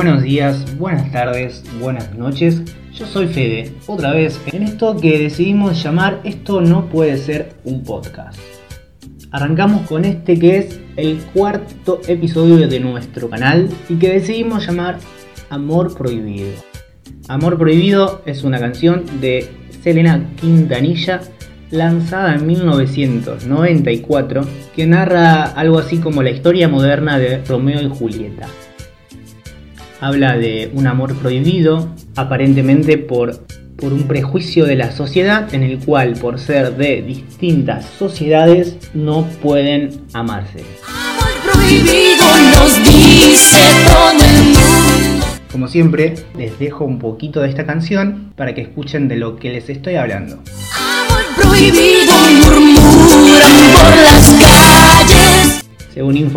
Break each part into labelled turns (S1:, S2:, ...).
S1: días, buenas tardes, buenas noches. Yo soy Fede, otra vez en esto que decidimos llamar Esto no puede ser un podcast. Arrancamos con este que es el cuarto episodio de nuestro canal y que decidimos llamar Amor Prohibido. Amor Prohibido es una canción de Selena Quintanilla lanzada en 1994 que narra algo así como la historia moderna de Romeo y Julieta. Habla de un amor prohibido, aparentemente por, por un prejuicio de la sociedad en el cual por ser de distintas sociedades no pueden amarse. Amor prohibido nos dice todo el mundo. Como siempre, les dejo un poquito de esta canción para que escuchen de lo que les estoy hablando. Amor prohibido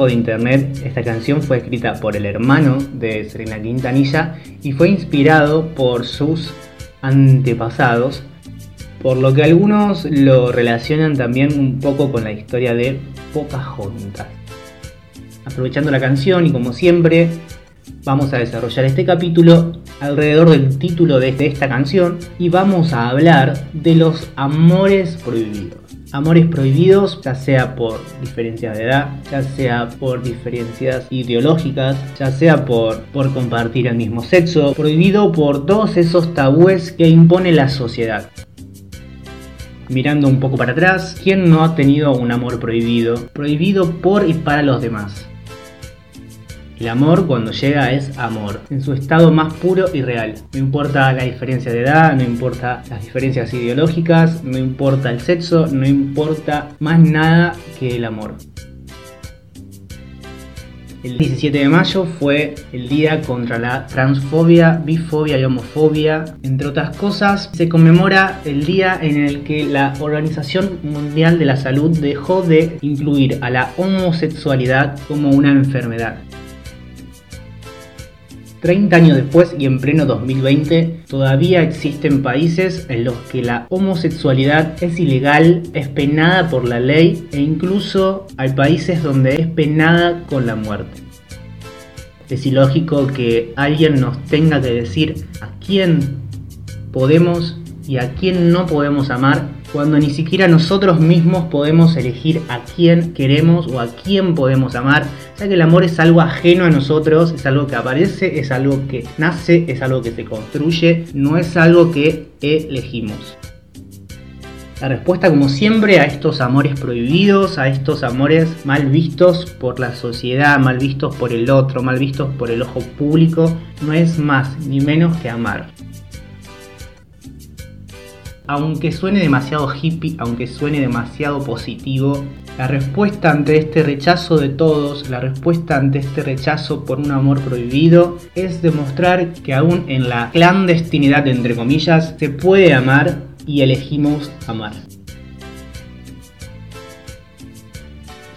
S1: De internet, esta canción fue escrita por el hermano de Serena Quintanilla y fue inspirado por sus antepasados, por lo que algunos lo relacionan también un poco con la historia de Pocahontas. Aprovechando la canción y como siempre, vamos a desarrollar este capítulo alrededor del título de esta canción y vamos a hablar de los amores prohibidos amores prohibidos, ya sea por diferencias de edad, ya sea por diferencias ideológicas, ya sea por, por compartir el mismo sexo, prohibido por todos esos tabúes que impone la sociedad. Mirando un poco para atrás, ¿quién no ha tenido un amor prohibido? Prohibido por y para los demás. El amor cuando llega es amor, en su estado más puro y real. No importa la diferencia de edad, no importa las diferencias ideológicas, no importa el sexo, no importa más nada que el amor. El 17 de mayo fue el día contra la transfobia, bifobia y homofobia. Entre otras cosas, se conmemora el día en el que la Organización Mundial de la Salud dejó de incluir a la homosexualidad como una enfermedad. 30 años después y en pleno 2020, todavía existen países en los que la homosexualidad es ilegal, es penada por la ley e incluso hay países donde es penada con la muerte. Es ilógico que alguien nos tenga que decir a quién podemos y a quién no podemos amar cuando ni siquiera nosotros mismos podemos elegir a quién queremos o a quién podemos amar, ya que el amor es algo ajeno a nosotros, es algo que aparece, es algo que nace, es algo que se construye, no es algo que elegimos. La respuesta, como siempre, a estos amores prohibidos, a estos amores mal vistos por la sociedad, mal vistos por el otro, mal vistos por el ojo público, no es más ni menos que amar aunque suene demasiado hippie, aunque suene demasiado positivo, la respuesta ante este rechazo de todos, la respuesta ante este rechazo por un amor prohibido, es demostrar que aún en la clandestinidad, entre comillas, se puede amar y elegimos amar.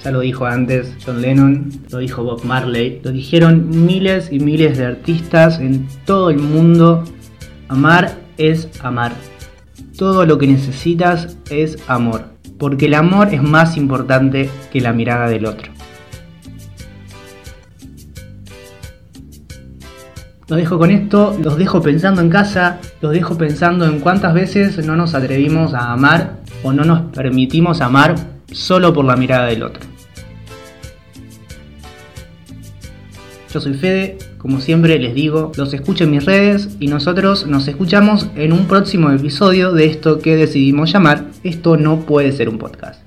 S1: Ya lo dijo antes John Lennon, lo dijo Bob Marley, lo dijeron miles y miles de artistas en todo el mundo. Amar es amar. Todo lo que necesitas es amor, porque el amor es más importante que la mirada del otro. Los dejo con esto, los dejo pensando en casa, los dejo pensando en cuántas veces no nos atrevimos a amar o no nos permitimos amar solo por la mirada del otro. Yo soy Fede, como siempre les digo, los escucho en mis redes y nosotros nos escuchamos en un próximo episodio de esto que decidimos llamar Esto no puede ser un podcast.